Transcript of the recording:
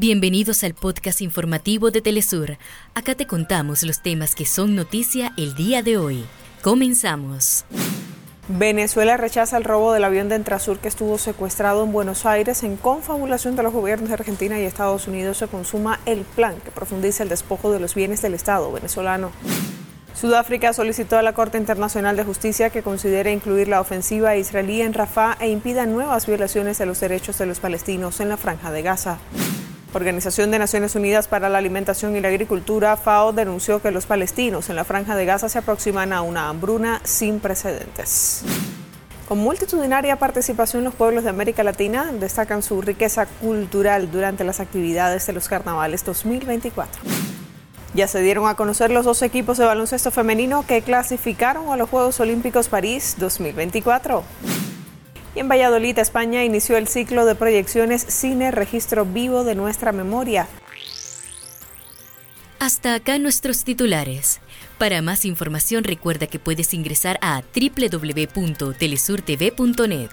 Bienvenidos al podcast informativo de Telesur. Acá te contamos los temas que son noticia el día de hoy. Comenzamos. Venezuela rechaza el robo del avión de Entrasur que estuvo secuestrado en Buenos Aires. En confabulación de los gobiernos de Argentina y Estados Unidos se consuma el plan que profundiza el despojo de los bienes del Estado venezolano. Sudáfrica solicitó a la Corte Internacional de Justicia que considere incluir la ofensiva israelí en Rafah e impida nuevas violaciones de los derechos de los palestinos en la franja de Gaza. Organización de Naciones Unidas para la Alimentación y la Agricultura, FAO, denunció que los palestinos en la franja de Gaza se aproximan a una hambruna sin precedentes. Con multitudinaria participación, los pueblos de América Latina destacan su riqueza cultural durante las actividades de los carnavales 2024. Ya se dieron a conocer los dos equipos de baloncesto femenino que clasificaron a los Juegos Olímpicos París 2024. En Valladolid, España, inició el ciclo de proyecciones Cine Registro Vivo de Nuestra Memoria. Hasta acá nuestros titulares. Para más información recuerda que puedes ingresar a www.telesurtv.net.